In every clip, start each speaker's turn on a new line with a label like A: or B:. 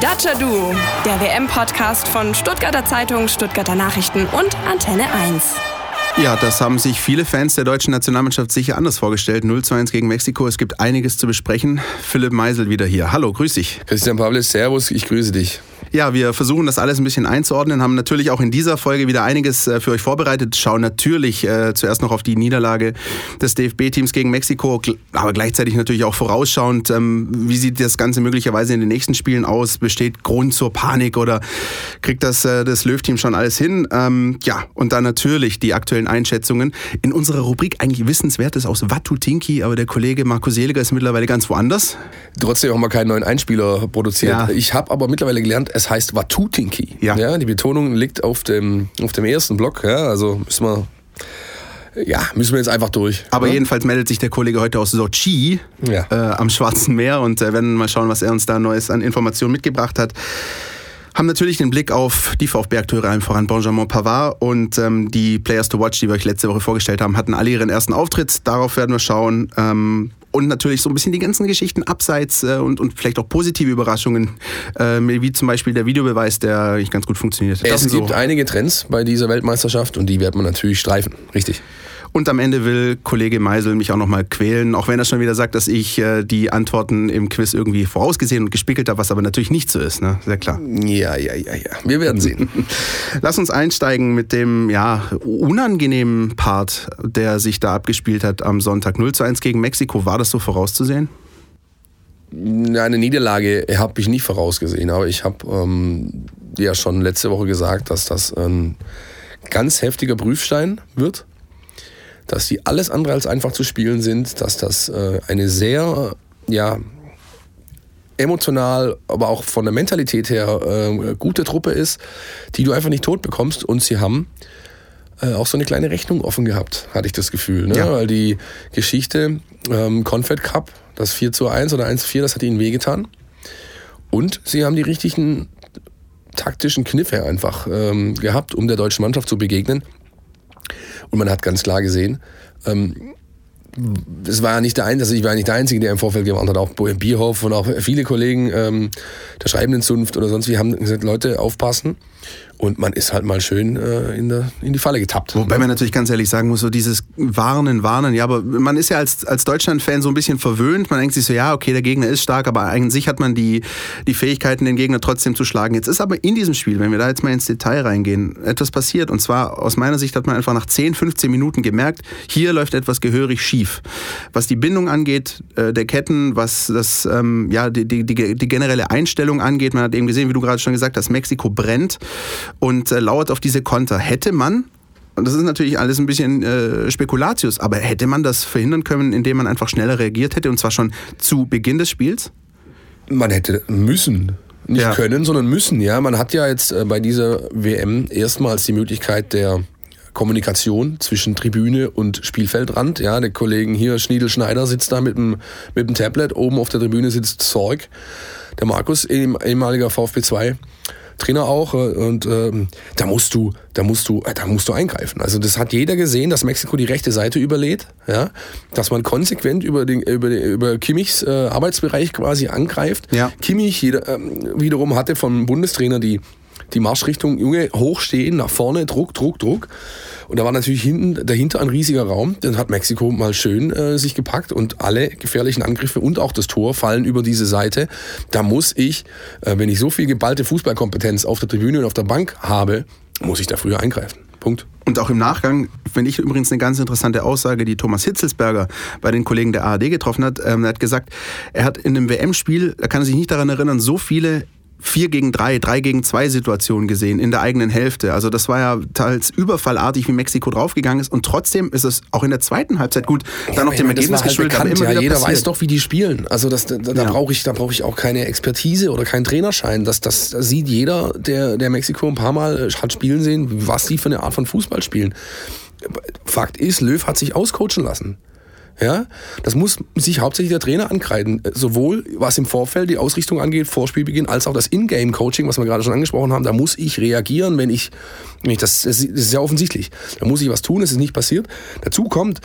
A: Dacia Duo, der WM-Podcast von Stuttgarter Zeitung, Stuttgarter Nachrichten und Antenne 1.
B: Ja, das haben sich viele Fans der deutschen Nationalmannschaft sicher anders vorgestellt. 0 zu 1 gegen Mexiko. Es gibt einiges zu besprechen. Philipp Meisel wieder hier. Hallo, grüß dich.
C: Christian Pavlis, Servus, ich grüße dich.
B: Ja, wir versuchen das alles ein bisschen einzuordnen, haben natürlich auch in dieser Folge wieder einiges äh, für euch vorbereitet, schauen natürlich äh, zuerst noch auf die Niederlage des DFB-Teams gegen Mexiko, aber gleichzeitig natürlich auch vorausschauend, ähm, wie sieht das Ganze möglicherweise in den nächsten Spielen aus? Besteht Grund zur Panik oder kriegt das äh, das Löw-Team schon alles hin? Ähm, ja, und dann natürlich die aktuellen Einschätzungen. In unserer Rubrik eigentlich Wissenswertes aus Watutinki, aber der Kollege Marco Seliger ist mittlerweile ganz woanders.
C: Trotzdem haben wir keinen neuen Einspieler produziert. Ja. Ich habe aber mittlerweile gelernt, es heißt Watutinki. Ja. ja. Die Betonung liegt auf dem, auf dem ersten Block. Ja, also müssen wir ja, müssen wir jetzt einfach durch.
B: Aber oder? jedenfalls meldet sich der Kollege heute aus Sochi ja. äh, am Schwarzen Meer und äh, werden mal schauen, was er uns da Neues an Informationen mitgebracht hat. Haben natürlich den Blick auf die VfB-Akteure, allen voran Benjamin Pavard und ähm, die Players to Watch, die wir euch letzte Woche vorgestellt haben, hatten alle ihren ersten Auftritt. Darauf werden wir schauen. Ähm, und natürlich so ein bisschen die ganzen Geschichten abseits äh, und, und vielleicht auch positive Überraschungen, äh, wie zum Beispiel der Videobeweis, der eigentlich ganz gut funktioniert.
C: Es gibt so. einige Trends bei dieser Weltmeisterschaft und die wird man natürlich streifen, richtig.
B: Und am Ende will Kollege Meisel mich auch nochmal quälen, auch wenn er schon wieder sagt, dass ich äh, die Antworten im Quiz irgendwie vorausgesehen und gespickelt habe, was aber natürlich nicht so ist, ne? Sehr klar.
C: Ja, ja, ja, ja. Wir werden sehen.
B: Lass uns einsteigen mit dem ja, unangenehmen Part, der sich da abgespielt hat am Sonntag 0 zu 1 gegen Mexiko. War das so vorauszusehen?
C: Eine Niederlage habe ich nicht vorausgesehen, aber ich habe ähm, ja schon letzte Woche gesagt, dass das ein ganz heftiger Prüfstein wird dass die alles andere als einfach zu spielen sind, dass das äh, eine sehr, ja, emotional, aber auch von der Mentalität her äh, gute Truppe ist, die du einfach nicht tot bekommst. Und sie haben äh, auch so eine kleine Rechnung offen gehabt, hatte ich das Gefühl. Ne? Ja. Weil die Geschichte ähm, Confed Cup, das 4 zu 1 oder 1 zu 4, das hat ihnen wehgetan. Und sie haben die richtigen taktischen Kniffe einfach ähm, gehabt, um der deutschen Mannschaft zu begegnen. Und man hat ganz klar gesehen, ähm, es war ja nicht der Einzige, also ich war nicht der Einzige, der im Vorfeld gewarnt hat, auch Bierhoff und auch viele Kollegen ähm, der Schreibenden Zunft oder sonst wie haben gesagt, Leute, aufpassen. Und man ist halt mal schön äh, in, der, in die Falle getappt.
B: Wobei man natürlich ganz ehrlich sagen muss, so dieses Warnen, Warnen, ja, aber man ist ja als, als Deutschland-Fan so ein bisschen verwöhnt. Man denkt sich so, ja, okay, der Gegner ist stark, aber an sich hat man die, die Fähigkeiten, den Gegner trotzdem zu schlagen. Jetzt ist aber in diesem Spiel, wenn wir da jetzt mal ins Detail reingehen, etwas passiert. Und zwar aus meiner Sicht hat man einfach nach 10, 15 Minuten gemerkt, hier läuft etwas gehörig schief. Was die Bindung angeht, äh, der Ketten, was das, ähm, ja, die, die, die, die generelle Einstellung angeht. Man hat eben gesehen, wie du gerade schon gesagt hast, Mexiko brennt und äh, lauert auf diese Konter. Hätte man und das ist natürlich alles ein bisschen äh, Spekulatius, aber hätte man das verhindern können, indem man einfach schneller reagiert hätte und zwar schon zu Beginn des Spiels?
C: Man hätte müssen. Nicht ja. können, sondern müssen, ja. Man hat ja jetzt äh, bei dieser WM erstmals die Möglichkeit der Kommunikation zwischen Tribüne und Spielfeldrand. Ja, der Kollegen hier, Schniedel Schneider, sitzt da mit dem, mit dem Tablet. Oben auf der Tribüne sitzt Sorg, der Markus, ehemaliger VfB 2 Trainer auch. Äh, und ähm, da musst du, da musst du, äh, da musst du eingreifen. Also das hat jeder gesehen, dass Mexiko die rechte Seite überlädt, ja, dass man konsequent über den, über, über Kimmichs äh, Arbeitsbereich quasi angreift. Ja. Kimmich jeder, ähm, wiederum hatte vom Bundestrainer die die Marschrichtung, Junge, hochstehen, nach vorne, Druck, Druck, Druck. Und da war natürlich hinten, dahinter ein riesiger Raum. Den hat Mexiko mal schön äh, sich gepackt und alle gefährlichen Angriffe und auch das Tor fallen über diese Seite. Da muss ich, äh, wenn ich so viel geballte Fußballkompetenz auf der Tribüne und auf der Bank habe, muss ich da früher eingreifen. Punkt.
B: Und auch im Nachgang finde ich übrigens eine ganz interessante Aussage, die Thomas Hitzelsberger bei den Kollegen der ARD getroffen hat. Ähm, er hat gesagt, er hat in einem WM-Spiel, er kann sich nicht daran erinnern, so viele 4 gegen 3, 3 gegen 2 Situation gesehen in der eigenen Hälfte. Also das war ja teils überfallartig, wie Mexiko draufgegangen ist. Und trotzdem ist es auch in der zweiten Halbzeit gut, ja, dann noch dem Ergebnis halt geschuldet.
C: Bekannt, ja, jeder passiert. weiß doch, wie die spielen. Also das, da, da ja. brauche ich, brauch ich auch keine Expertise oder keinen Trainerschein. Das, das, das sieht jeder, der, der Mexiko ein paar Mal äh, hat spielen sehen, was die für eine Art von Fußball spielen. Fakt ist, Löw hat sich auscoachen lassen. Ja, das muss sich hauptsächlich der Trainer ankreiden. Sowohl was im Vorfeld die Ausrichtung angeht, Vorspielbeginn, als auch das Ingame-Coaching, was wir gerade schon angesprochen haben. Da muss ich reagieren, wenn ich, wenn ich das, das ist ja offensichtlich. Da muss ich was tun, es ist nicht passiert. Dazu kommt,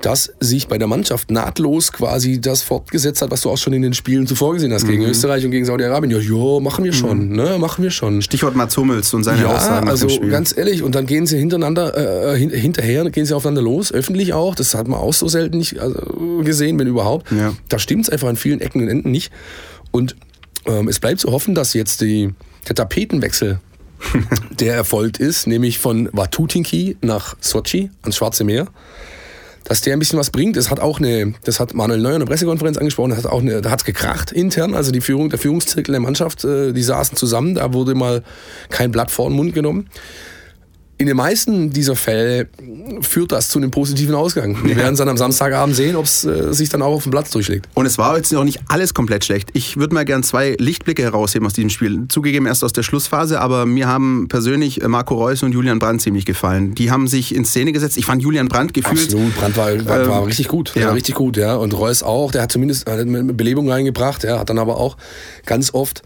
C: dass sich bei der Mannschaft nahtlos quasi das fortgesetzt hat, was du auch schon in den Spielen zuvor gesehen hast, mhm. gegen Österreich und gegen Saudi-Arabien. Ja, jo, machen wir schon, mhm. ne, machen wir schon.
B: Stichwort Mats Hummels und seine
C: ja,
B: Aussagen.
C: also ganz ehrlich, und dann gehen sie hintereinander, äh, hinterher, gehen sie aufeinander los, öffentlich auch. Das hat man auch so selten nicht also, gesehen, wenn überhaupt. Ja. Da stimmt es einfach an vielen Ecken und Enden nicht. Und ähm, es bleibt zu hoffen, dass jetzt die, der Tapetenwechsel der erfolgt ist, nämlich von Watutinki nach Sochi ans Schwarze Meer dass der ein bisschen was bringt. Das hat auch eine, das hat Manuel Neuer in der Pressekonferenz angesprochen, das hat auch eine, da hat's gekracht intern, also die Führung, der Führungszirkel der Mannschaft, äh, die saßen zusammen, da wurde mal kein Blatt vor den Mund genommen in den meisten dieser Fälle führt das zu einem positiven Ausgang. Wir ja. werden es dann am Samstagabend sehen, ob es äh, sich dann auch auf dem Platz durchschlägt.
B: Und es war jetzt noch nicht alles komplett schlecht. Ich würde mal gern zwei Lichtblicke herausheben aus diesem Spiel. Zugegeben erst aus der Schlussphase, aber mir haben persönlich äh, Marco Reus und Julian Brandt ziemlich gefallen. Die haben sich in Szene gesetzt. Ich fand Julian Brandt gefühlt.
C: Absolut, Brandt war, war, war ähm, richtig gut. Ja. War richtig gut, ja. Und Reus auch. Der hat zumindest äh, Belebung reingebracht. Er hat dann aber auch ganz oft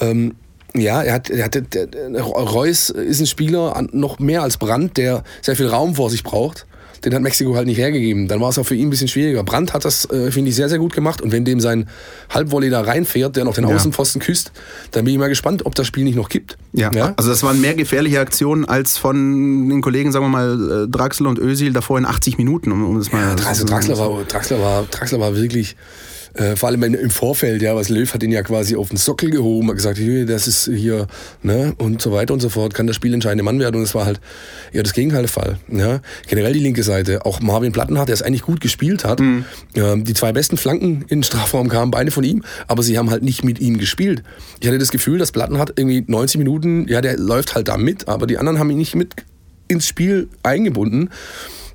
C: ähm, ja, er hat, er hat der, Reus ist ein Spieler noch mehr als Brandt, der sehr viel Raum vor sich braucht. Den hat Mexiko halt nicht hergegeben. Dann war es auch für ihn ein bisschen schwieriger. Brandt hat das, äh, finde ich, sehr, sehr gut gemacht. Und wenn dem sein Halbvolley da reinfährt, der noch den ja. Außenpfosten küsst, dann bin ich mal gespannt, ob das Spiel nicht noch gibt.
B: Ja, ja? also das waren mehr gefährliche Aktionen als von den Kollegen, sagen wir mal, äh, Draxler und Ösil davor in 80 Minuten. Um, um das mal
C: ja, Draxler, Draxler, war, Draxler, war, Draxler war wirklich äh, vor allem im Vorfeld, ja, was Löw hat ihn ja quasi auf den Sockel gehoben, hat gesagt, hier, das ist hier, ne, und so weiter und so fort, kann das Spiel entscheidende Mann werden und es war halt ja das Gegenteil der Fall. Ja. Generell die linke Seite, auch Marvin Plattenhardt, der es eigentlich gut gespielt hat, mhm. ja, die zwei besten Flanken in den Strafraum kamen beide von ihm, aber sie haben halt nicht mit ihm gespielt. Ich hatte das Gefühl, dass Plattenhardt irgendwie 90 Minuten, ja, der läuft halt da mit, aber die anderen haben ihn nicht mit ins Spiel eingebunden.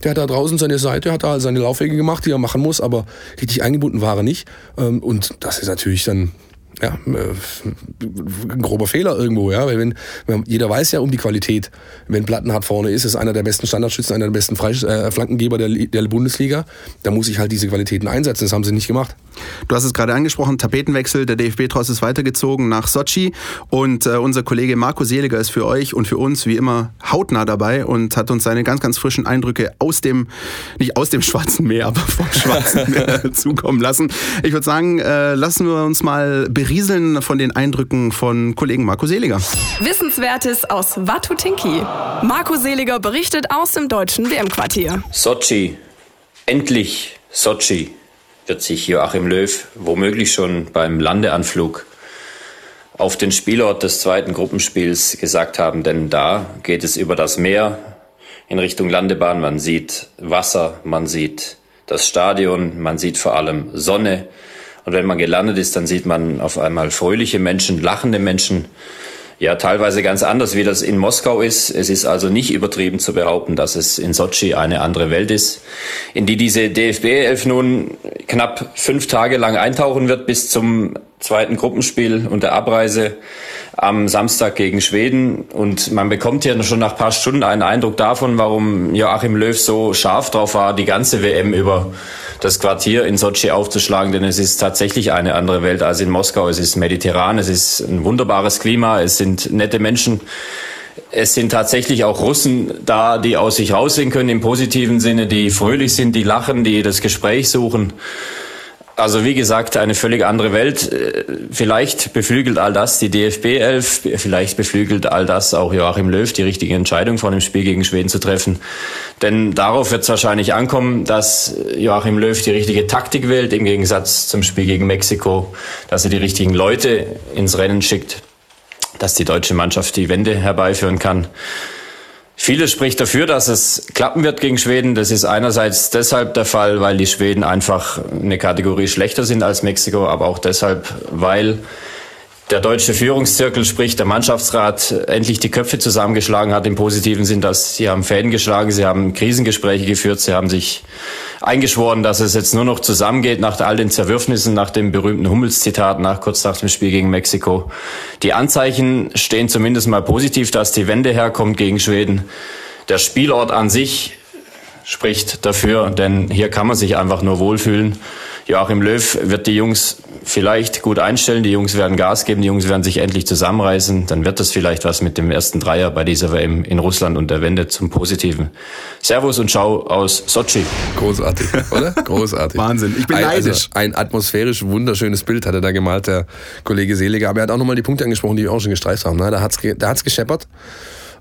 C: Der hat da draußen seine Seite, hat da seine Laufwege gemacht, die er machen muss, aber richtig eingebunden war er nicht. Ähm, und das ist natürlich dann ja, äh, ein grober Fehler irgendwo, ja, weil wenn, wenn, jeder weiß ja um die Qualität, wenn Plattenhardt vorne ist, ist einer der besten Standardschützen, einer der besten Freisch äh, Flankengeber der, der Bundesliga, da muss ich halt diese Qualitäten einsetzen, das haben sie nicht gemacht.
B: Du hast es gerade angesprochen, Tapetenwechsel, der DFB-Tross ist weitergezogen nach Sochi. Und äh, unser Kollege Marco Seliger ist für euch und für uns wie immer hautnah dabei und hat uns seine ganz, ganz frischen Eindrücke aus dem, nicht aus dem Schwarzen Meer, aber vom Schwarzen Meer zukommen lassen. Ich würde sagen, äh, lassen wir uns mal berieseln von den Eindrücken von Kollegen Marco Seliger.
A: Wissenswertes aus Watutinki. Marco Seliger berichtet aus dem deutschen WM-Quartier.
D: Sochi. Endlich Sochi wird sich Joachim Löw womöglich schon beim Landeanflug auf den Spielort des zweiten Gruppenspiels gesagt haben, denn da geht es über das Meer in Richtung Landebahn. Man sieht Wasser, man sieht das Stadion, man sieht vor allem Sonne. Und wenn man gelandet ist, dann sieht man auf einmal fröhliche Menschen, lachende Menschen, ja teilweise ganz anders, wie das in Moskau ist. Es ist also nicht übertrieben zu behaupten, dass es in Sochi eine andere Welt ist, in die diese DFB 11 nun knapp fünf Tage lang eintauchen wird bis zum zweiten Gruppenspiel und der Abreise am Samstag gegen Schweden. Und man bekommt hier schon nach paar Stunden einen Eindruck davon, warum Joachim Löw so scharf drauf war, die ganze WM über das Quartier in Sochi aufzuschlagen, denn es ist tatsächlich eine andere Welt als in Moskau. Es ist mediterran, es ist ein wunderbares Klima, es sind nette Menschen. Es sind tatsächlich auch Russen da, die aus sich raussehen können im positiven Sinne, die fröhlich sind, die lachen, die das Gespräch suchen. Also wie gesagt, eine völlig andere Welt. Äh, vielleicht beflügelt all das die DFB 11, vielleicht beflügelt all das auch Joachim Löw, die richtige Entscheidung vor dem Spiel gegen Schweden zu treffen. Denn darauf wird es wahrscheinlich ankommen, dass Joachim Löw die richtige Taktik wählt, im Gegensatz zum Spiel gegen Mexiko, dass er die richtigen Leute ins Rennen schickt, dass die deutsche Mannschaft die Wende herbeiführen kann. Vieles spricht dafür, dass es klappen wird gegen Schweden. Das ist einerseits deshalb der Fall, weil die Schweden einfach eine Kategorie schlechter sind als Mexiko, aber auch deshalb, weil der deutsche Führungszirkel, sprich der Mannschaftsrat, endlich die Köpfe zusammengeschlagen hat im positiven Sinn, dass sie haben Fäden geschlagen, sie haben Krisengespräche geführt, sie haben sich eingeschworen, dass es jetzt nur noch zusammengeht nach all den Zerwürfnissen, nach dem berühmten Hummels-Zitat, nach kurz nach dem Spiel gegen Mexiko. Die Anzeichen stehen zumindest mal positiv, dass die Wende herkommt gegen Schweden. Der Spielort an sich spricht dafür, denn hier kann man sich einfach nur wohlfühlen. Joachim Löw wird die Jungs vielleicht gut einstellen, die Jungs werden Gas geben, die Jungs werden sich endlich zusammenreißen, dann wird das vielleicht was mit dem ersten Dreier bei dieser WM in Russland und der Wende zum Positiven. Servus und Ciao aus Sochi.
C: Großartig, oder? Großartig.
B: Wahnsinn, ich bin
C: ein,
B: neidisch.
C: Also ein atmosphärisch wunderschönes Bild hat er da gemalt, der Kollege Seliger. Aber er hat auch nochmal die Punkte angesprochen, die wir auch schon gestreift haben. Ne? Da hat's, ge- da hat's gescheppert.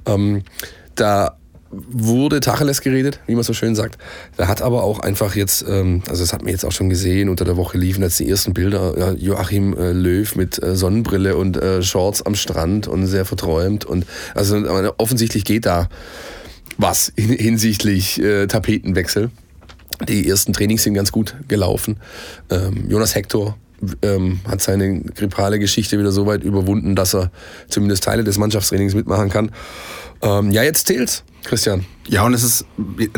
C: Ähm, da wurde Tacheles geredet, wie man so schön sagt. Da hat aber auch einfach jetzt, ähm, also das hat man jetzt auch schon gesehen, unter der Woche liefen jetzt die ersten Bilder, Joachim äh, Löw mit äh, Sonnenbrille und äh, Shorts am Strand und sehr verträumt. Und also offensichtlich geht da was hin- hinsichtlich Tapetenwechsel. Die ersten Trainings sind ganz gut gelaufen. Ähm, Jonas Hector ähm, hat seine grippale Geschichte wieder so weit überwunden, dass er zumindest Teile des Mannschaftstrainings mitmachen kann. Ähm, ja, jetzt zählt's, Christian.
B: Ja, und es ist,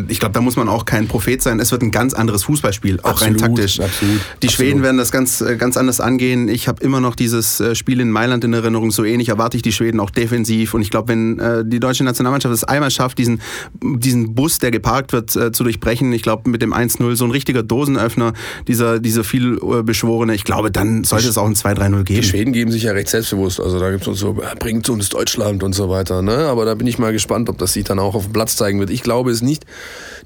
B: ich glaube, da muss man auch kein Prophet sein. Es wird ein ganz anderes Fußballspiel, auch rein
C: Absolut,
B: taktisch.
C: absolut,
B: Die
C: absolut.
B: Schweden werden das ganz, äh, ganz anders angehen. Ich habe immer noch dieses äh, Spiel in Mailand in Erinnerung. So ähnlich erwarte ich die Schweden auch defensiv. Und ich glaube, wenn äh, die deutsche Nationalmannschaft es einmal schafft, diesen, diesen Bus, der geparkt wird, zu durchbrechen, ich glaube, mit dem 1-0, so ein richtiger Dosenöffner, dieser, dieser viel beschworene, ich glaube, dann sollte es auch ein 2-3-0
C: Die
B: geben.
C: Schweden geben sich ja recht selbstbewusst. Also da gibt's uns so, bringt uns Deutschland und so weiter. Ne? Aber da bin ich mal gespannt, ob das sich dann auch auf dem Platz zeigen wird. Ich glaube es nicht.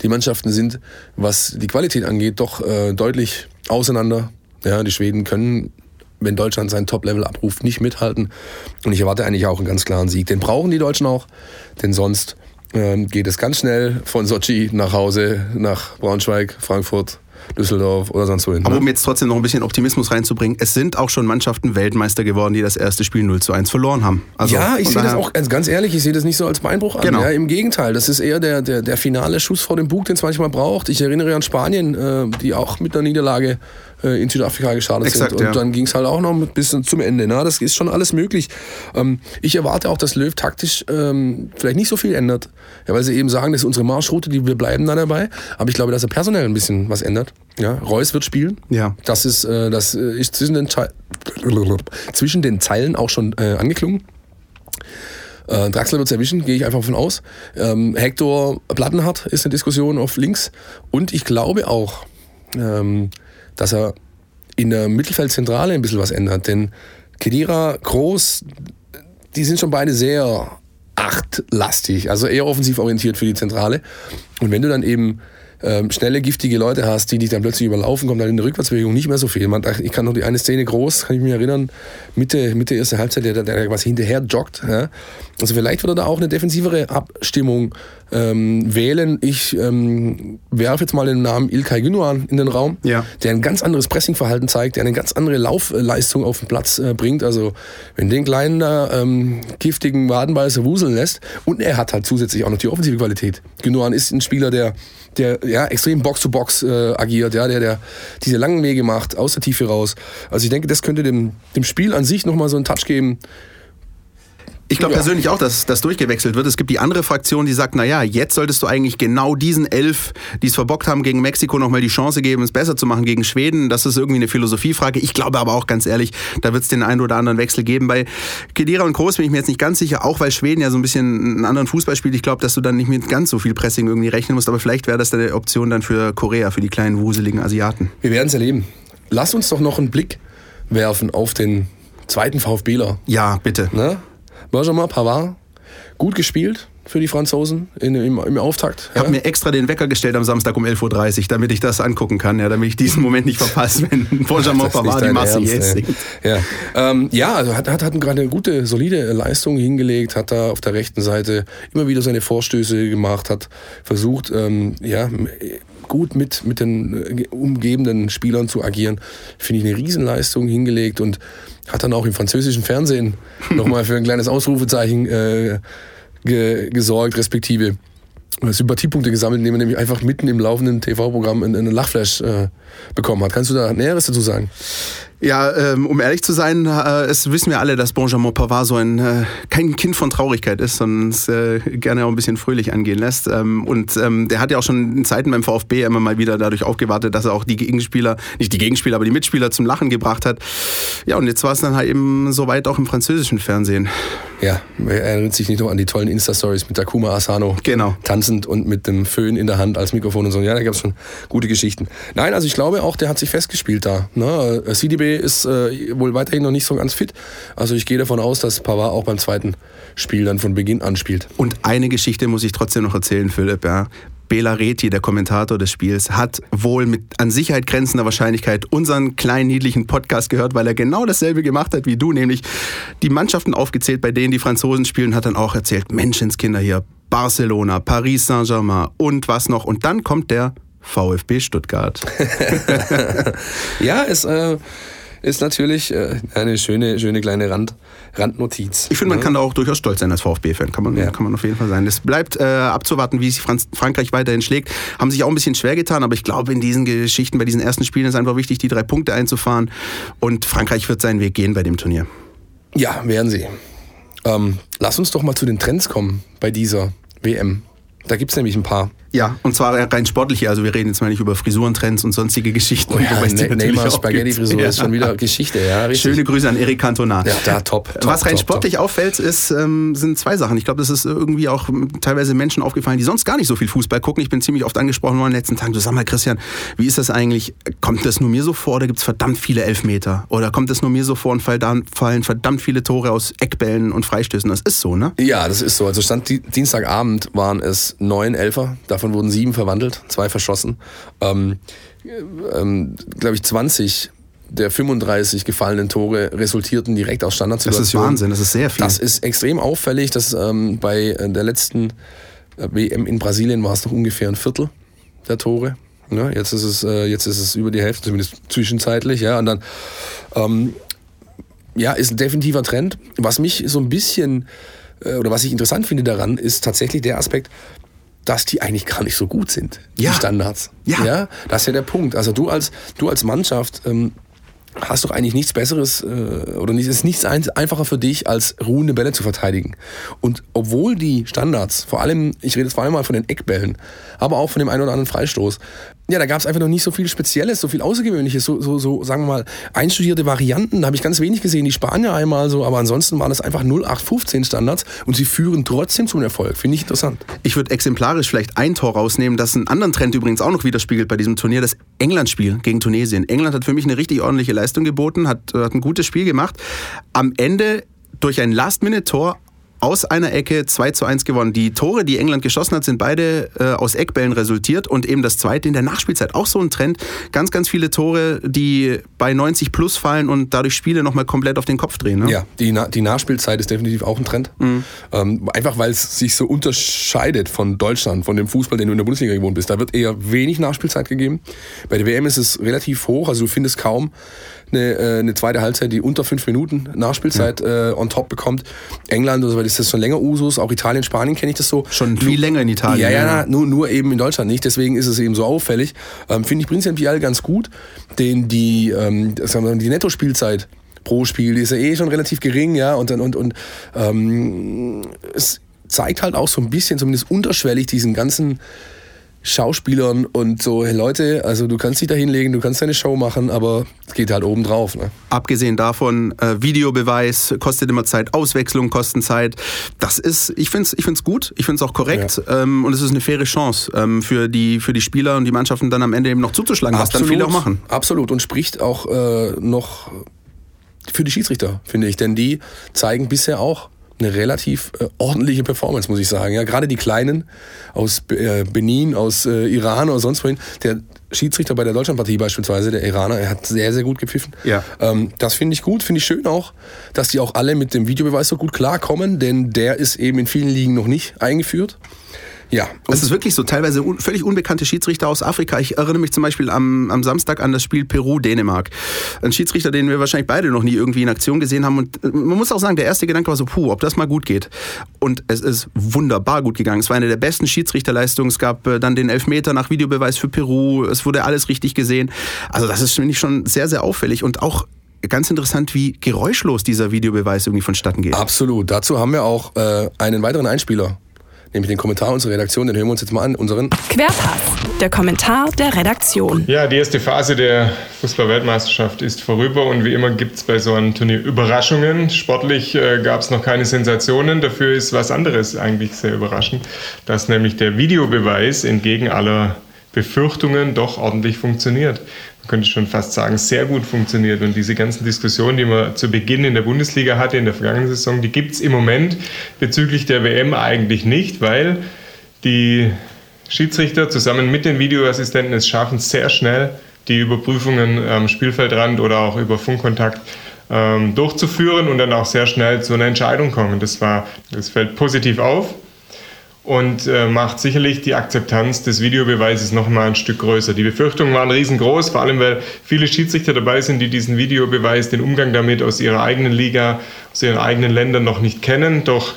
C: Die Mannschaften sind, was die Qualität angeht, doch äh, deutlich auseinander. Ja, die Schweden können, wenn Deutschland sein Top-Level abruft, nicht mithalten. Und ich erwarte eigentlich auch einen ganz klaren Sieg. Den brauchen die Deutschen auch, denn sonst ähm, geht es ganz schnell von Sochi nach Hause, nach Braunschweig, Frankfurt, Düsseldorf oder sonst wohin.
B: Aber
C: ne?
B: um jetzt trotzdem noch ein bisschen Optimismus reinzubringen, es sind auch schon Mannschaften Weltmeister geworden, die das erste Spiel 0 zu 1 verloren haben. Also
C: ja, ich sehe das auch, also ganz ehrlich, ich sehe das nicht so als Beinbruch an.
B: Genau.
C: Ja, Im Gegenteil, das ist eher der, der, der finale Schuss vor dem Bug, den es manchmal braucht. Ich erinnere an Spanien, äh, die auch mit einer Niederlage äh, in Südafrika gestartet
B: Exakt,
C: sind. Und
B: ja.
C: dann ging es halt auch noch bis zum Ende. Na, das ist schon alles möglich. Ähm, ich erwarte auch, dass Löw taktisch ähm, vielleicht nicht so viel ändert. Ja, weil sie eben sagen, das ist unsere Marschroute, die wir bleiben dann dabei. Aber ich glaube, dass er personell ein bisschen was ändert. Ja, Reus wird spielen.
B: Ja.
C: Das ist, äh, das ist zwischen den, zwischen den Zeilen auch schon äh, angeklungen. Äh, Draxler wird es erwischen, gehe ich einfach von aus. Ähm, Hector Plattenhardt ist eine Diskussion auf links. Und ich glaube auch, ähm, dass er in der Mittelfeldzentrale ein bisschen was ändert. Denn Kedira, Groß, die sind schon beide sehr achtlastig, also eher offensiv orientiert für die Zentrale. Und wenn du dann eben ähm, schnelle, giftige Leute hast, die dich dann plötzlich überlaufen, kommt dann in der Rückwärtsbewegung nicht mehr so viel. Man, ich kann noch die eine Szene groß, kann ich mich erinnern, Mitte, Mitte erste Halbzeit, der, der was hinterher joggt. Ja? Also vielleicht wird er da auch eine defensivere Abstimmung ähm, wählen. Ich ähm, werfe jetzt mal den Namen Ilkay Gündogan in den Raum,
B: Ja.
C: der ein ganz anderes Pressingverhalten zeigt, der eine ganz andere Laufleistung auf den Platz äh, bringt. Also wenn den kleinen da ähm, giftigen Wadenbeißer wuseln lässt und er hat halt zusätzlich auch noch die offensive Qualität. Gündogan ist ein Spieler, der der ja extrem Box-to-Box äh, agiert, ja, der, der diese langen Wege macht, aus der Tiefe raus. Also ich denke, das könnte dem, dem Spiel an sich nochmal so einen Touch geben.
B: Ich glaube
C: Ja.
B: persönlich auch, dass das durchgewechselt wird. Es gibt die andere Fraktion, die sagt, na ja, jetzt solltest du eigentlich genau diesen elf, die es verbockt haben, gegen Mexiko nochmal die Chance geben, es besser zu machen gegen Schweden. Das ist irgendwie eine Philosophiefrage. Ich glaube aber auch ganz ehrlich, da wird es den einen oder anderen Wechsel geben. Bei Kedira und Groß bin ich mir jetzt nicht ganz sicher, auch weil Schweden ja so ein bisschen einen anderen Fußball spielt. Ich glaube, dass du dann nicht mit ganz so viel Pressing irgendwie rechnen musst. Aber vielleicht wäre das dann eine Option dann für Korea, für die kleinen wuseligen Asiaten.
C: Wir werden es erleben. Lass uns doch noch einen Blick werfen auf den zweiten VfBler.
B: Ja, bitte.
C: Ne? Benjamin Pavard, gut gespielt für die Franzosen in, im, im Auftakt.
B: Ich habe mir extra den Wecker gestellt am Samstag um 11.30 Uhr, damit ich das angucken kann, ja, damit ich diesen Moment nicht verpasse, wenn Benjamin Pavard die Marseillaise singt.
C: Ja, ähm, ja also hat, hat, hat gerade eine gute, solide Leistung hingelegt, hat da auf der rechten Seite immer wieder seine Vorstöße gemacht, hat versucht, ähm, ja, gut mit, mit den äh, umgebenden Spielern zu agieren. Finde ich eine Riesenleistung hingelegt und hat dann auch im französischen Fernsehen nochmal für ein kleines Ausrufezeichen äh, ge, gesorgt, respektive Sympathiepunkte gesammelt, indem er nämlich einfach mitten im laufenden TV-Programm einen, einen Lachflash äh, bekommen hat. Kannst du da Näheres dazu sagen?
B: Ja, ähm, um ehrlich zu sein, äh, es wissen wir alle, dass Benjamin Pavard so ein äh, kein Kind von Traurigkeit ist, sondern es äh, gerne auch ein bisschen fröhlich angehen lässt. Ähm, und ähm, der hat ja auch schon in Zeiten beim VfB immer mal wieder dadurch aufgewartet, dass er auch die Gegenspieler, nicht die Gegenspieler, aber die Mitspieler zum Lachen gebracht hat. Ja, und jetzt war es dann halt eben soweit auch im französischen Fernsehen.
C: Ja, er erinnert sich nicht nur an die tollen Insta-Stories mit Takuma Asano.
B: Genau.
C: Tanzend und mit dem Föhn in der Hand als Mikrofon und so. Ja, da gab es schon gute Geschichten. Nein, also ich glaube auch, der hat sich festgespielt da. Ne? CDB ist äh, wohl weiterhin noch nicht so ganz fit. Also ich gehe davon aus, dass Pavard auch beim zweiten Spiel dann von Beginn an spielt.
B: Und eine Geschichte muss ich trotzdem noch erzählen, Philipp. Ja. Bela Reti, der Kommentator des Spiels, hat wohl mit an Sicherheit grenzender Wahrscheinlichkeit unseren kleinen niedlichen Podcast gehört, weil er genau dasselbe gemacht hat wie du, nämlich die Mannschaften aufgezählt, bei denen die Franzosen spielen, hat dann auch erzählt, Menschenskinder hier, Barcelona, Paris Saint-Germain und was noch. Und dann kommt der VfB Stuttgart.
C: ja, es äh, ist natürlich äh, eine schöne, schöne kleine Rand, Randnotiz.
B: Ich finde, man ne? kann da auch durchaus stolz sein als VfB-Fan. Kann man, ja. kann man auf jeden Fall sein. Es bleibt äh, abzuwarten, wie sich Franz Frankreich weiterhin schlägt. Haben sich auch ein bisschen schwer getan, aber ich glaube, in diesen Geschichten, bei diesen ersten Spielen ist einfach wichtig, die drei Punkte einzufahren. Und Frankreich wird seinen Weg gehen bei dem Turnier.
C: Ja, werden sie. Ähm, lass uns doch mal zu den Trends kommen bei dieser WM. Da gibt es nämlich ein paar.
B: Ja, und zwar rein sportliche. Also wir reden jetzt mal nicht über Frisurentrends und sonstige Geschichten. Oh
C: ja, ne Neymar Spaghetti-Frisur ja. ist schon wieder Geschichte. Ja,
B: richtig. Schöne Grüße an Eric Cantona.
C: Ja, da top. top
B: Was rein
C: top,
B: sportlich top. auffällt, ist, ähm, sind zwei Sachen. Ich glaube, das ist irgendwie auch teilweise Menschen aufgefallen, die sonst gar nicht so viel Fußball gucken. Ich bin ziemlich oft angesprochen worden in den letzten Tagen. Du sag mal, Christian, wie ist das eigentlich? Kommt das nur mir so vor oder gibt es verdammt viele Elfmeter? Oder kommt das nur mir so vor und fallen verdammt viele Tore aus Eckbällen und Freistößen? Das ist so, ne?
C: Ja, das ist so. Also stand Dienstagabend waren es neun Elfer. Davon wurden sieben verwandelt zwei verschossen. Ähm, ähm, Glaube ich, 20 der 35 gefallenen Tore resultierten direkt aus Standardsituationen.
B: Das ist Wahnsinn, das ist sehr viel.
C: Das ist extrem auffällig. dass ähm, bei der letzten äh, WM in Brasilien war es noch ungefähr ein Viertel der Tore. Ja, jetzt, ist es, äh, jetzt ist es über die Hälfte, zumindest zwischenzeitlich. Ja, und dann ähm, ja, ist ein definitiver Trend. Was mich so ein bisschen äh, oder was ich interessant finde daran, ist tatsächlich der Aspekt, dass die eigentlich gar nicht so gut sind,
B: ja.
C: die Standards.
B: Ja.
C: ja. Das ist ja der Punkt. Also du als, du als Mannschaft ähm, hast doch eigentlich nichts Besseres äh, oder es ist nichts einfacher für dich, als ruhende Bälle zu verteidigen. Und obwohl die Standards, vor allem, ich rede jetzt vor allem mal von den Eckbällen, aber auch von dem einen oder anderen Freistoß, ja, da gab es einfach noch nicht so viel Spezielles, so viel Außergewöhnliches, so, so, so sagen wir mal, einstudierte Varianten. Da habe ich ganz wenig gesehen. Die Spanier einmal so, aber ansonsten waren es einfach 0815 Standards und sie führen trotzdem zum Erfolg. Finde ich interessant.
B: Ich würde exemplarisch vielleicht ein Tor rausnehmen, das einen anderen Trend übrigens auch noch widerspiegelt bei diesem Turnier, das England-Spiel gegen Tunesien. England hat für mich eine richtig ordentliche Leistung geboten, hat, hat ein gutes Spiel gemacht. Am Ende durch ein Last-Minute-Tor aus einer Ecke 2 zu 1 gewonnen. Die Tore, die England geschossen hat, sind beide äh, aus Eckbällen resultiert und eben das zweite in der Nachspielzeit. Auch so ein Trend. Ganz, ganz viele Tore, die bei 90 plus fallen und dadurch Spiele nochmal komplett auf den Kopf drehen. Ne?
C: Ja, die, Na die Nachspielzeit ist definitiv auch ein Trend. Mhm. Ähm, einfach weil es sich so unterscheidet von Deutschland, von dem Fußball, den du in der Bundesliga gewohnt bist. Da wird eher wenig Nachspielzeit gegeben. Bei der WM ist es relativ hoch, also du findest kaum eine, äh, eine zweite Halbzeit, die unter fünf Minuten Nachspielzeit ja. äh, on top bekommt. England, also, ist das schon länger Usus, auch Italien, Spanien kenne ich das so.
B: Schon viel nur, länger in Italien.
C: Ja, ja, ja, nur, nur eben in Deutschland nicht, deswegen ist es eben so auffällig. Ähm, Finde ich prinzipiell ganz gut, denn die, ähm, sagen wir, die Nettospielzeit pro Spiel, die ist ja eh schon relativ gering, ja, und dann und, und ähm, es zeigt halt auch so ein bisschen, zumindest unterschwellig, diesen ganzen Schauspielern und so, hey Leute, also du kannst dich da hinlegen, du kannst deine Show machen, aber es geht halt oben drauf. Ne?
B: Abgesehen davon, äh, Videobeweis kostet immer Zeit, Auswechslung kosten Zeit. Das ist, ich finde es ich find's gut, ich finde es auch korrekt ja. ähm, und es ist eine faire Chance ähm, für, die, für die Spieler und die Mannschaften dann am Ende eben noch zuzuschlagen, Absolut. was dann viele auch machen.
C: Absolut und spricht auch äh, noch für die Schiedsrichter, finde ich, denn die zeigen bisher auch eine relativ äh, ordentliche Performance, muss ich sagen. Ja, gerade die Kleinen aus äh, Benin, aus äh, Iran oder sonst wohin, der Schiedsrichter bei der Deutschlandpartie beispielsweise, der Iraner, er hat sehr, sehr gut gepfiffen.
B: Ja.
C: Ähm, das finde ich gut, finde ich schön auch, dass die auch alle mit dem Videobeweis so gut klarkommen, denn der ist eben in vielen Ligen noch nicht eingeführt. Ja.
B: Es ist wirklich so, teilweise un völlig unbekannte Schiedsrichter aus Afrika. Ich erinnere mich zum Beispiel am, am Samstag an das Spiel Peru-Dänemark. Ein Schiedsrichter, den wir wahrscheinlich beide noch nie irgendwie in Aktion gesehen haben. Und äh, man muss auch sagen, der erste Gedanke war so, puh, ob das mal gut geht. Und es ist wunderbar gut gegangen. Es war eine der besten Schiedsrichterleistungen. Es gab äh, dann den Elfmeter nach Videobeweis für Peru. Es wurde alles richtig gesehen. Also das ist, finde ich, schon sehr, sehr auffällig. Und auch ganz interessant, wie geräuschlos dieser Videobeweis irgendwie vonstatten geht.
C: Absolut. Dazu haben wir auch äh, einen weiteren Einspieler nämlich den Kommentar unserer Redaktion. Den hören wir uns jetzt mal an. Unseren
A: Querpass, der Kommentar der Redaktion.
E: Ja, die erste Phase der Fußball-Weltmeisterschaft ist vorüber und wie immer gibt es bei so einem Turnier Überraschungen. Sportlich äh, gab es noch keine Sensationen. Dafür ist was anderes eigentlich sehr überraschend, dass nämlich der Videobeweis entgegen aller Befürchtungen doch ordentlich funktioniert man könnte schon fast sagen, sehr gut funktioniert. Und diese ganzen Diskussionen, die man zu Beginn in der Bundesliga hatte, in der vergangenen Saison, die gibt es im Moment bezüglich der WM eigentlich nicht, weil die Schiedsrichter zusammen mit den Videoassistenten es schaffen, sehr schnell die Überprüfungen am Spielfeldrand oder auch über Funkkontakt ähm, durchzuführen und dann auch sehr schnell zu einer Entscheidung kommen. Das, war, das fällt positiv auf und äh, macht sicherlich die Akzeptanz des Videobeweises noch mal ein Stück größer. Die Befürchtungen waren riesengroß, vor allem weil viele Schiedsrichter dabei sind, die diesen Videobeweis, den Umgang damit aus ihrer eigenen Liga, aus ihren eigenen Ländern noch nicht kennen. Doch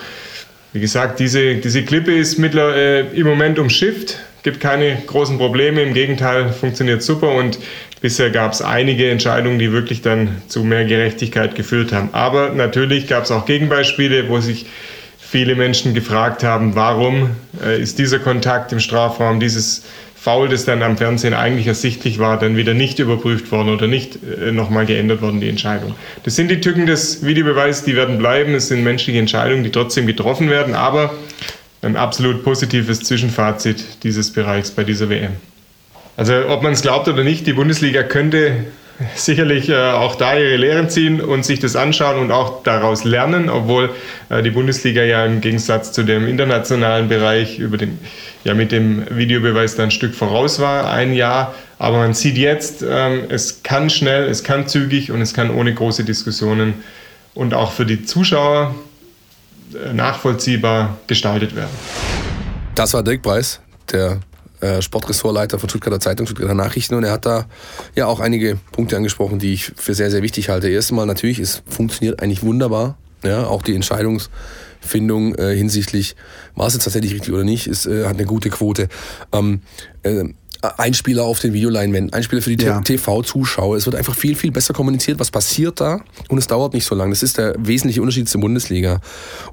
E: wie gesagt, diese, diese Klippe ist mittler, äh, im Moment umschifft, gibt keine großen Probleme, im Gegenteil funktioniert super und bisher gab es einige Entscheidungen, die wirklich dann zu mehr Gerechtigkeit geführt haben. Aber natürlich gab es auch Gegenbeispiele, wo sich viele Menschen gefragt haben, warum äh, ist dieser Kontakt im Strafraum, dieses Foul, das dann am Fernsehen eigentlich ersichtlich war, dann wieder nicht überprüft worden oder nicht äh, nochmal geändert worden, die Entscheidung. Das sind die Tücken des Videobeweises, die werden bleiben. Es sind menschliche Entscheidungen, die trotzdem getroffen werden, aber ein absolut positives Zwischenfazit dieses Bereichs bei dieser WM. Also ob man es glaubt oder nicht, die Bundesliga könnte sicherlich äh, auch da ihre Lehren ziehen und sich das anschauen und auch daraus lernen, obwohl äh, die Bundesliga ja im Gegensatz zu dem internationalen Bereich über den, ja mit dem Videobeweis dann ein Stück voraus war, ein Jahr. Aber man sieht jetzt, ähm, es kann schnell, es kann zügig und es kann ohne große Diskussionen und auch für die Zuschauer äh, nachvollziehbar gestaltet werden.
C: Das war Dirk Preis, der äh, Sportressortleiter von Stuttgarter Zeitung, Stuttgarter Nachrichten und er hat da ja auch einige Punkte angesprochen, die ich für sehr, sehr wichtig halte. Erstmal natürlich, es funktioniert eigentlich wunderbar. Ja, auch die Entscheidungsfindung äh, hinsichtlich, war es jetzt tatsächlich richtig oder nicht, ist, äh, hat eine gute Quote. Ähm, äh, Einspieler auf den Videoleinwänden, Einspieler für die ja. TV-Zuschauer. Es wird einfach viel, viel besser kommuniziert, was passiert da und es dauert nicht so lange. Das ist der wesentliche Unterschied zur Bundesliga.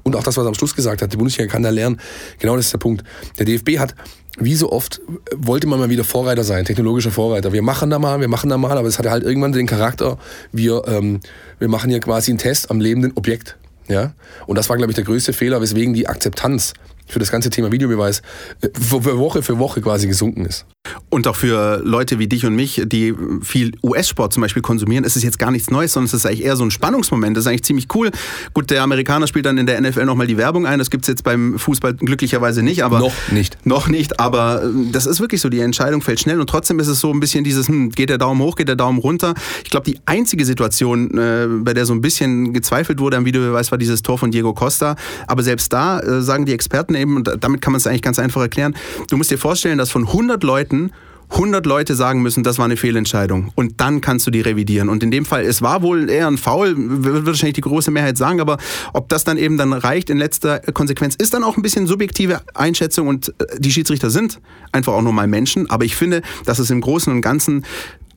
C: Und auch das, was er am Schluss gesagt hat, die Bundesliga kann da lernen. Genau das ist der Punkt. Der DFB hat wie so oft wollte man mal wieder Vorreiter sein, technologischer Vorreiter. Wir machen da mal, wir machen da mal, aber es hatte halt irgendwann den Charakter, wir, ähm, wir machen hier quasi einen Test am lebenden Objekt. Ja? Und das war, glaube ich, der größte Fehler, weswegen die Akzeptanz für das ganze Thema Videobeweis äh, Woche für Woche quasi gesunken ist.
B: Und auch für Leute wie dich und mich, die viel US-Sport zum Beispiel konsumieren, ist es jetzt gar nichts Neues, sondern es ist eigentlich eher so ein Spannungsmoment. Das ist eigentlich ziemlich cool. Gut, der Amerikaner spielt dann in der NFL nochmal die Werbung ein. Das gibt es jetzt beim Fußball glücklicherweise nicht. Aber
C: noch nicht.
B: Noch nicht, aber äh, das ist wirklich so. Die Entscheidung fällt schnell und trotzdem ist es so ein bisschen dieses, hm, geht der Daumen hoch, geht der Daumen runter. Ich glaube, die einzige Situation, äh, bei der so ein bisschen gezweifelt wurde am Videobeweis, war dieses Tor von Diego Costa. Aber selbst da äh, sagen die Experten eben, und damit kann man es eigentlich ganz einfach erklären, du musst dir vorstellen, dass von 100 Leuten 100 Leute sagen müssen, das war eine Fehlentscheidung. Und dann kannst du die revidieren. Und in dem Fall, es war wohl eher ein Foul, wird wahrscheinlich die große Mehrheit sagen, aber ob das dann eben dann reicht in letzter Konsequenz, ist dann auch ein bisschen subjektive Einschätzung und äh, die Schiedsrichter sind einfach auch nur mal Menschen. Aber ich finde, dass es im Großen und Ganzen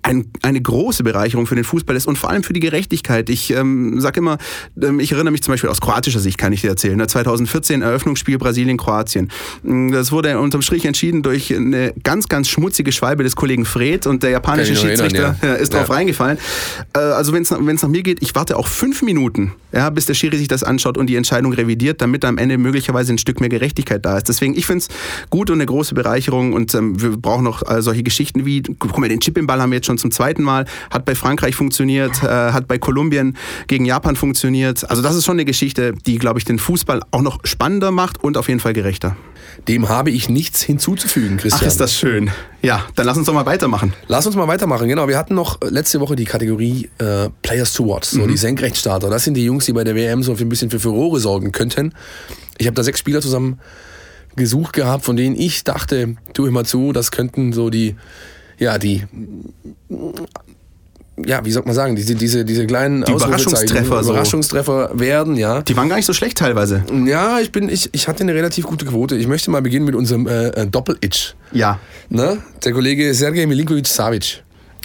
B: ein, eine große Bereicherung für den Fußball ist und vor allem für die Gerechtigkeit. Ich ähm, sage immer, ähm, ich erinnere mich zum Beispiel aus kroatischer Sicht, kann ich dir erzählen. 2014 ne, Eröffnungsspiel Brasilien-Kroatien. Mm, das wurde unterm Strich entschieden durch eine ganz, ganz schmutzige Schwalbe des Kollegen Fred und der japanische Schiedsrichter erinnern, ja. ist drauf ja. reingefallen. Äh, also wenn es nach mir geht, ich warte auch fünf Minuten, ja, bis der Schiri sich das anschaut und die Entscheidung revidiert, damit am Ende möglicherweise ein Stück mehr Gerechtigkeit da ist. Deswegen, ich finde es gut und eine große Bereicherung und ähm, wir brauchen noch äh, solche Geschichten wie, guck mal, den Chip im Ball haben wir jetzt schon zum zweiten Mal, hat bei Frankreich funktioniert, äh, hat bei Kolumbien gegen Japan funktioniert. Also das ist schon eine Geschichte, die, glaube ich, den Fußball auch noch spannender macht und auf jeden Fall gerechter.
C: Dem habe ich nichts hinzuzufügen, Christian.
B: Ach, ist das schön. Ja, dann lass uns doch mal weitermachen.
C: Lass uns mal weitermachen, genau. Wir hatten noch letzte Woche die Kategorie äh, Players to Watch, so mhm. die Senkrechtstarter. Das sind die Jungs, die bei der WM so ein bisschen für Furore sorgen könnten. Ich habe da sechs Spieler zusammen gesucht gehabt, von denen ich dachte, tu immer zu, das könnten so die ja, die ja, wie soll man sagen, diese, diese, diese kleinen
B: die Überraschungstreffer,
C: so. Überraschungstreffer werden, ja.
B: Die waren gar nicht so schlecht teilweise.
C: Ja, ich bin, ich, ich hatte eine relativ gute Quote. Ich möchte mal beginnen mit unserem äh, äh Doppel-Itch.
B: Ja.
C: Ne? Der Kollege Sergej Milinkovic Savic.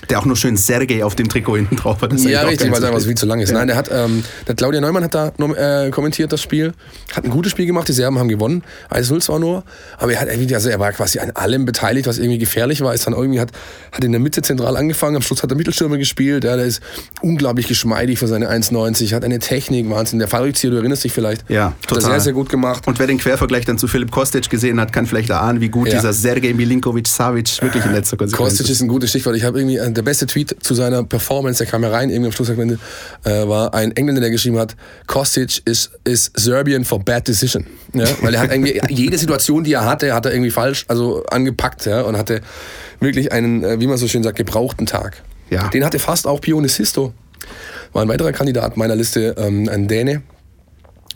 B: Der auch nur schön Sergei auf dem Trikot hinten drauf hat.
C: ja, richtig, weil es einfach so viel zu lang ist. Ja. Nein, der hat, ähm, der Claudia Neumann hat da äh, kommentiert das Spiel, hat ein gutes Spiel gemacht, die Serben haben gewonnen, 1-0 zwar nur, aber er hat irgendwie, also er war quasi an allem beteiligt, was irgendwie gefährlich war, ist dann irgendwie, hat, hat in der Mitte zentral angefangen, am Schluss hat er Mittelstürmer gespielt, ja, der ist unglaublich geschmeidig für seine 1,90, hat eine Technik, Wahnsinn, der Fallrückzieher, du erinnerst dich vielleicht.
B: Ja,
C: total. Hat er sehr, sehr gut gemacht.
B: Und wer den Quervergleich dann zu Philipp Kostic gesehen hat, kann vielleicht erahnen, wie gut ja. dieser Sergej Milinkovic-Savic wirklich in letzter Konsequenz
C: Kostic ist ein gutes Stichwort. Ich habe irgendwie, äh, der beste Tweet zu seiner Performance, der kam ja rein, irgendwie am Schlusssegment, äh, war ein Engländer, der geschrieben hat, Kostic is, is Serbian for bad decision. Ja? Weil er hat irgendwie, jede Situation, die er hatte, hat er irgendwie falsch, also angepackt, ja, und hatte wirklich einen, äh, wie man so schön sagt, gebrauchten Tag. Ja. Den hatte fast auch Pione Sisto. War ein weiterer Kandidat meiner Liste, ähm, ein Däne,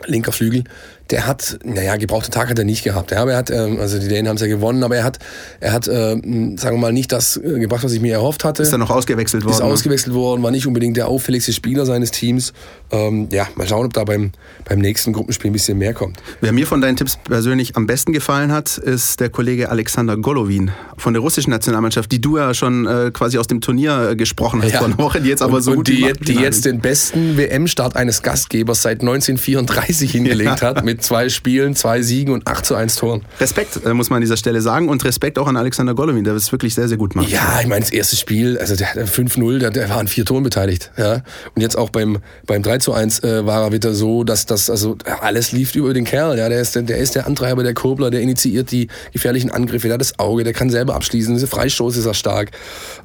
C: linker Flügel, der hat, naja, gebrauchten Tag hat er nicht gehabt. Ja, aber er hat, ähm, also die Dänen haben es ja gewonnen, aber er hat, er hat, äh, sagen wir mal, nicht das äh, gebracht, was ich mir erhofft hatte.
B: Ist er noch ausgewechselt worden?
C: Ist ne? ausgewechselt worden, war nicht unbedingt der auffälligste Spieler seines Teams. Ähm, ja, mal schauen, ob da beim, beim nächsten Gruppenspiel ein bisschen mehr kommt.
B: Wer mir von deinen Tipps persönlich am besten gefallen hat, ist der Kollege Alexander Golovin von der russischen Nationalmannschaft, die du ja schon äh, quasi aus dem Turnier äh, gesprochen hast ja. vor einer Woche, die jetzt aber
C: und,
B: so
C: und
B: gut
C: die, die jetzt den besten WM-Start eines Gastgebers seit 1934 hingelegt ja. hat mit zwei Spielen, zwei Siegen und 8 zu 1 Toren.
B: Respekt, äh, muss man an dieser Stelle sagen. Und Respekt auch an Alexander Golovin, der es wirklich sehr, sehr gut macht.
C: Ja, ich meine, das erste Spiel, also der 5-0, der, der, war an vier Toren beteiligt. Ja? Und jetzt auch beim, beim 3 zu 1 äh, war er wieder so, dass das, also alles lief über den Kerl. Ja? Der, ist, der ist der Antreiber, der Kurbler, der initiiert die gefährlichen Angriffe, der hat das Auge, der kann selber abschließen. Diese Freistoß ist er stark.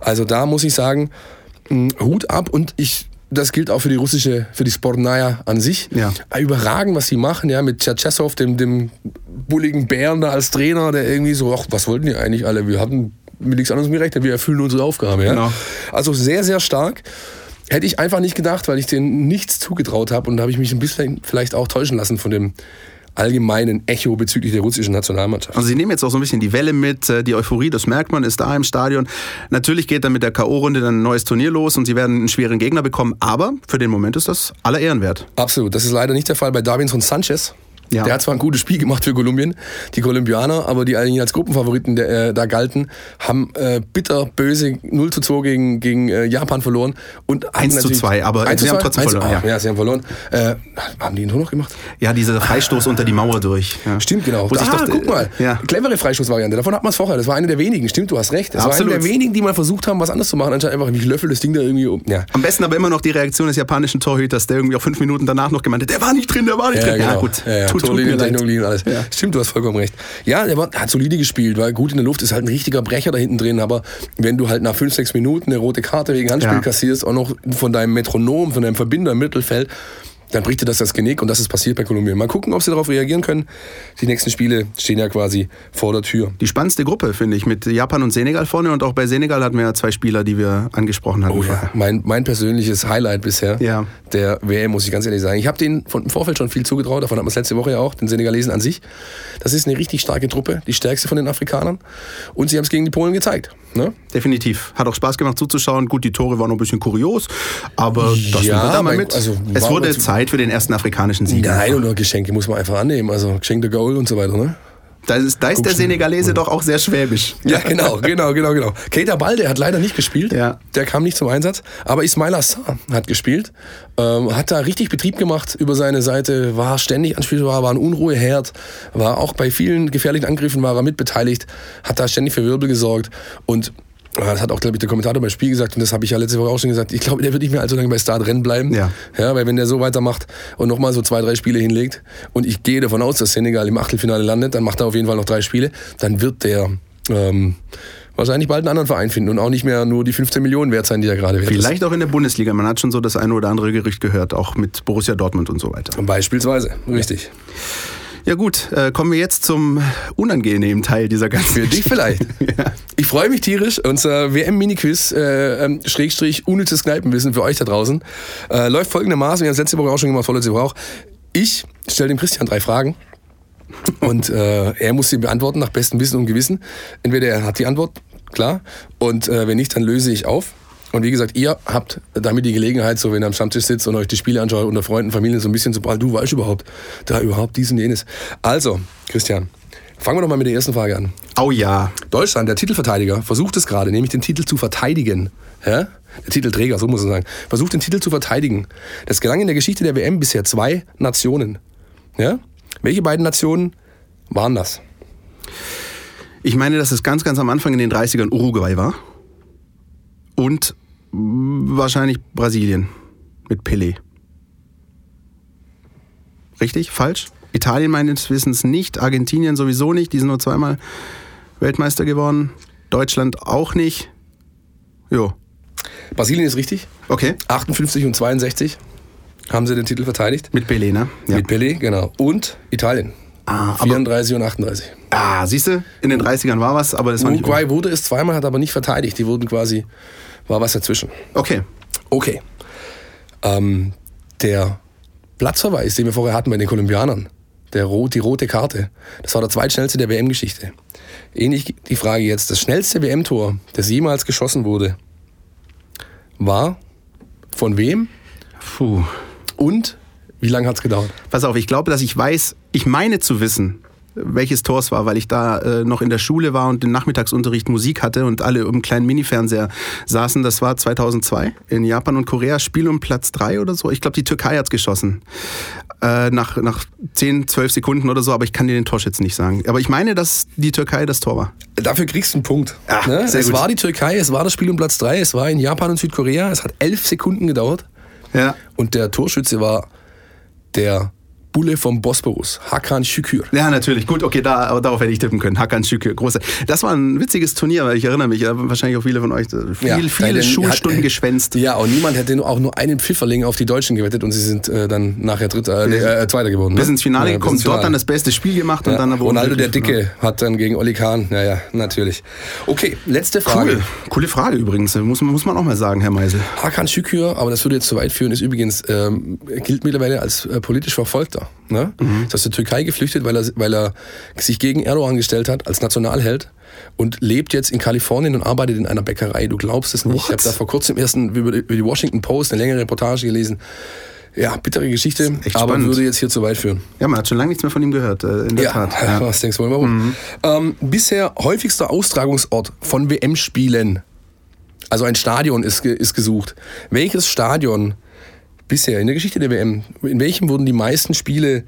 C: Also da muss ich sagen, Hut ab und ich das gilt auch für die russische, für die Sportnaya an sich. Ja. Überragend, was sie machen, ja, mit Tschetschesow, dem, dem bulligen Bären da als Trainer, der irgendwie so, ach, was wollten die eigentlich alle? Wir hatten mit nichts anderes gerechnet, wir erfüllen unsere Aufgabe. Ja? Genau. Also sehr, sehr stark. Hätte ich einfach nicht gedacht, weil ich denen nichts zugetraut habe und da habe ich mich ein bisschen vielleicht auch täuschen lassen von dem allgemeinen Echo bezüglich der russischen Nationalmannschaft.
B: Also sie nehmen jetzt auch so ein bisschen die Welle mit, äh, die Euphorie, das merkt man, ist da im Stadion. Natürlich geht dann mit der K.O.-Runde dann ein neues Turnier los und sie werden einen schweren Gegner bekommen, aber für den Moment ist das aller Ehren wert.
C: Absolut, das ist leider nicht der Fall bei Davinson Sanchez. Ja. Der hat zwar ein gutes Spiel gemacht für Kolumbien, die Kolumbianer, aber die eigentlich als Gruppenfavoriten der, äh, da galten, haben äh, bitter böse 0 zu 2 gegen, gegen äh, Japan verloren. Und
B: 1 zu 2, aber sie haben trotzdem verloren.
C: Ja. ja. sie haben verloren. Äh, haben die ihn nur noch gemacht?
B: Ja, dieser Freistoß ah. unter die Mauer durch. Ja.
C: Stimmt, genau. Wo ah, doch, guck mal, ja. clevere Freistoßvariante. Davon hat man es vorher. Das war eine der wenigen. Stimmt, du hast recht. Das Absolut. war eine der wenigen, die mal versucht haben, was anderes zu machen. Anstatt einfach, ich löffel das Ding da irgendwie um. Ja.
B: Am besten aber immer noch die Reaktion des japanischen Torhüters, der irgendwie auch fünf Minuten danach noch gemeint hat, der war nicht drin, der war nicht drin.
C: Genau. Ja, gut. Ja, ja. Tut, leid und alles. Ja. Stimmt, du hast vollkommen recht. Ja, der war, hat solide gespielt, war gut in der Luft, ist halt ein richtiger Brecher da hinten drin, aber wenn du halt nach 5, 6 Minuten eine rote Karte wegen Handspiel ja. kassierst, auch noch von deinem Metronom, von deinem Verbinder im Mittelfeld, dann bricht dir das das Genick und das ist passiert bei Kolumbien. Mal gucken, ob sie darauf reagieren können. Die nächsten Spiele stehen ja quasi vor der Tür.
B: Die spannendste Gruppe, finde ich, mit Japan und Senegal vorne und auch bei Senegal hatten wir ja zwei Spieler, die wir angesprochen hatten. Oh
C: ja, mein, mein persönliches Highlight bisher ja. der WM, muss ich ganz ehrlich sagen. Ich habe denen vom Vorfeld schon viel zugetraut, davon haben wir es letzte Woche ja auch, den Senegalesen an sich. Das ist eine richtig starke Truppe, die stärkste von den Afrikanern und sie haben es gegen die Polen gezeigt. Ne?
B: Definitiv. Hat auch Spaß gemacht zuzuschauen. Gut, die Tore waren noch ein bisschen kurios, aber das
C: ja,
B: wir da mal mit. Also, es wurde Zeit für den ersten afrikanischen Sieg.
C: Nein, und Geschenke muss man einfach annehmen. Also Geschenk der Goal und so weiter. Ne?
B: Da ist, da ist der Senegalese doch auch sehr schwäbisch.
C: Ja, genau, genau, genau, genau. Keita Balde hat leider nicht gespielt. Ja. Der kam nicht zum Einsatz. Aber Ismail Assar hat gespielt. Ähm, hat da richtig Betrieb gemacht über seine Seite. War ständig anspielbar, war ein Unruheherd. War auch bei vielen gefährlichen Angriffen war er mitbeteiligt. Hat da ständig für Wirbel gesorgt. Und das hat auch, glaube ich, der Kommentator beim Spiel gesagt und das habe ich ja letzte Woche auch schon gesagt. Ich glaube, der wird nicht mehr allzu lange bei Start Rennen bleiben. Ja. ja. Weil wenn der so weitermacht und nochmal so zwei, drei Spiele hinlegt und ich gehe davon aus, dass Senegal im Achtelfinale landet, dann macht er auf jeden Fall noch drei Spiele, dann wird der ähm, wahrscheinlich bald einen anderen Verein finden und auch nicht mehr nur die 15 Millionen wert sein, die er gerade wert
B: Vielleicht ist. auch in der Bundesliga. Man hat schon so das eine oder andere Gerücht gehört, auch mit Borussia Dortmund und so weiter.
C: Beispielsweise, richtig. Ja.
B: Ja gut, äh, kommen wir jetzt zum unangenehmen Teil dieser ganzen
C: Für dich vielleicht. ja. Ich freue mich tierisch. Unser WM-Mini-Quiz, äh, ähm, Schrägstrich, unnützes Kneipenwissen für euch da draußen, äh, läuft folgendermaßen, wir haben es letzte Woche auch schon gemacht, vorletzte Woche auch. Ich stelle dem Christian drei Fragen. Und äh, er muss sie beantworten nach bestem Wissen und Gewissen. Entweder er hat die Antwort, klar, und äh, wenn nicht, dann löse ich auf. Und wie gesagt, ihr habt damit die Gelegenheit, so wenn ihr am Stammtisch sitzt und euch die Spiele anschaut, unter Freunden, Familien so ein bisschen zu prallen, du weißt überhaupt, da überhaupt dies und jenes. Also, Christian, fangen wir doch mal mit der ersten Frage an.
B: Oh ja.
C: Deutschland, der Titelverteidiger, versucht es gerade, nämlich den Titel zu verteidigen. ja, der Titelträger, so muss man sagen, versucht den Titel zu verteidigen. Das gelang in der Geschichte der WM bisher zwei Nationen. Ja? Welche beiden Nationen waren das?
B: Ich meine, dass es ganz, ganz am Anfang in den 30ern Uruguay war. Und wahrscheinlich Brasilien mit Pelé. Richtig? Falsch? Italien meines Wissens nicht, Argentinien sowieso nicht, die sind nur zweimal Weltmeister geworden. Deutschland auch nicht. Jo.
C: Brasilien ist richtig.
B: Okay.
C: 58 und 62 haben sie den Titel verteidigt.
B: Mit Pelé, ne?
C: Ja. Mit Pelé, genau. Und Italien. Ah, 34 und 38.
B: Ah, siehst du, in den 30ern war was, aber das war
C: nicht. Uruguay wurde es zweimal, hat aber nicht verteidigt. Die wurden quasi, war was dazwischen.
B: Okay.
C: Okay. Ähm, der Platzverweis, den wir vorher hatten bei den Kolumbianern, der, die rote Karte, das war der zweitschnellste der WM-Geschichte. Ähnlich die Frage jetzt, das schnellste WM-Tor, das jemals geschossen wurde, war von wem?
B: Puh.
C: Und wie lange hat es gedauert?
B: Pass auf, ich glaube, dass ich weiß, ich meine zu wissen, welches Tor es war, weil ich da äh, noch in der Schule war und den Nachmittagsunterricht Musik hatte und alle im kleinen Minifernseher saßen. Das war 2002 in Japan und Korea. Spiel um Platz 3 oder so. Ich glaube, die Türkei hat geschossen. Äh, nach, nach 10, 12 Sekunden oder so, aber ich kann dir den Torschütz nicht sagen. Aber ich meine, dass die Türkei das Tor war.
C: Dafür kriegst du einen Punkt.
B: Ach, ne?
C: Es gut. war die Türkei, es war das Spiel um Platz 3, es war in Japan und Südkorea. Es hat 11 Sekunden gedauert.
B: Ja.
C: Und der Torschütze war der Bulle vom Bosporus, Hakan Şükür.
B: Ja, natürlich. Gut, okay, da, darauf hätte ich tippen können. Hakan Şükür, große. Das war ein witziges Turnier, weil ich erinnere mich, wahrscheinlich auch viele von euch, äh, viel, ja, viele Schulstunden hat, geschwänzt.
C: Ja, und niemand hätte auch nur einen Pfifferling auf die Deutschen gewettet und sie sind äh, dann nachher Dritter, äh, äh, Zweiter geworden.
B: Ne? Bis ins Finale ja, gekommen, dort Finale. dann das beste Spiel gemacht
C: ja,
B: und dann
C: aber Ronaldo der Dicke hat dann gegen Oli Kahn, ja, ja, natürlich. Okay, letzte Frage.
B: Cool. Coole Frage übrigens, muss, muss man auch mal sagen, Herr Meisel.
C: Hakan Şükür, aber das würde jetzt zu weit führen, ist übrigens, ähm, gilt mittlerweile als äh, politisch Verfolgter. Ne? Mhm. Ist aus der Türkei geflüchtet, weil er, weil er sich gegen Erdogan gestellt hat als Nationalheld und lebt jetzt in Kalifornien und arbeitet in einer Bäckerei. Du glaubst es nicht. What? Ich habe da vor kurzem erst über die Washington Post eine längere Reportage gelesen. Ja, bittere Geschichte, aber spannend. würde jetzt hier zu weit führen.
B: Ja, man hat schon lange nichts mehr von ihm gehört, äh, in der
C: ja,
B: Tat.
C: Ja, was denkst du wohl, warum? Mhm. Ähm, bisher häufigster Austragungsort von WM-Spielen. Also ein Stadion ist, ist gesucht. Welches Stadion bisher in der Geschichte der WM, in welchem wurden die meisten Spiele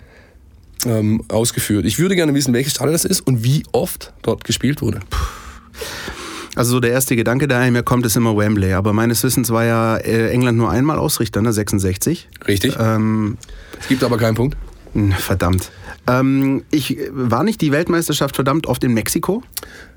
C: ähm, ausgeführt? Ich würde gerne wissen, welches Stadion das ist und wie oft dort gespielt wurde.
B: Also so der erste Gedanke, der mir kommt, ist immer Wembley. Aber meines Wissens war ja äh, England nur einmal Ausrichter, ne? 66.
C: Richtig. Ähm, es gibt aber keinen Punkt.
B: Verdammt. Ähm, ich war nicht die Weltmeisterschaft verdammt oft in Mexiko?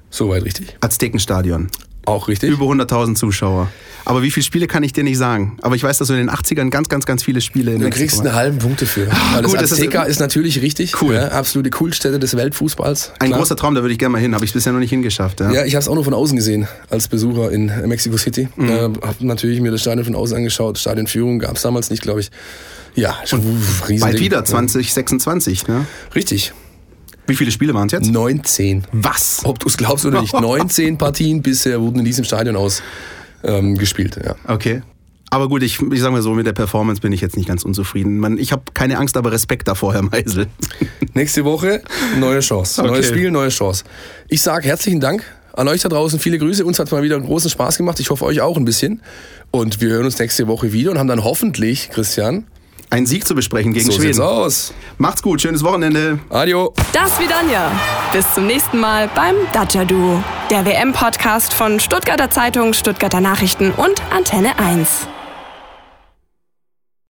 C: Soweit richtig.
B: Aztekenstadion.
C: Auch richtig.
B: Über 100.000 Zuschauer. Aber wie viele Spiele kann ich dir nicht sagen? Aber ich weiß, dass du in den 80ern ganz, ganz, ganz viele Spiele in
C: Du kriegst einen halben Punkt dafür. Ah, Weil das Azteca ist, ist, natürlich richtig.
B: Cool.
C: Ja, absolute Kultstätte des Weltfußballs.
B: Ein Klar. großer Traum, da würde ich gerne mal hin. Habe ich bisher noch nicht hingeschafft. Ja,
C: ja ich habe es auch nur von außen gesehen, als Besucher in Mexico City. Mhm. Äh, habe natürlich mir das Stadion von außen angeschaut. Stadionführung gab es damals nicht, glaube ich. Ja,
B: schon Bald wieder, 2026. Ne?
C: Richtig.
B: Wie viele Spiele waren es jetzt?
C: 19.
B: Was?
C: Ob du es glaubst oder nicht. 19 Partien bisher wurden in diesem Stadion ausgespielt. Ähm, ja.
B: Okay. Aber gut, ich, ich sage mal so, mit der Performance bin ich jetzt nicht ganz unzufrieden. Man, ich habe keine Angst, aber Respekt davor, Herr Meisel.
C: Nächste Woche, neue Chance. Okay. Neues Spiel, neue Chance. Ich sage herzlichen Dank an euch da draußen. Viele Grüße. Uns hat mal wieder einen großen Spaß gemacht. Ich hoffe, euch auch ein bisschen. Und wir hören uns nächste Woche wieder und haben dann hoffentlich, Christian,
B: einen Sieg zu besprechen gegen
C: so
B: Schweden.
C: Sieht's aus.
B: Macht's gut, schönes Wochenende.
C: Adio.
A: Das wie Danja. Bis zum nächsten Mal beim Dacia Duo. Der WM-Podcast von Stuttgarter Zeitung, Stuttgarter Nachrichten und Antenne 1.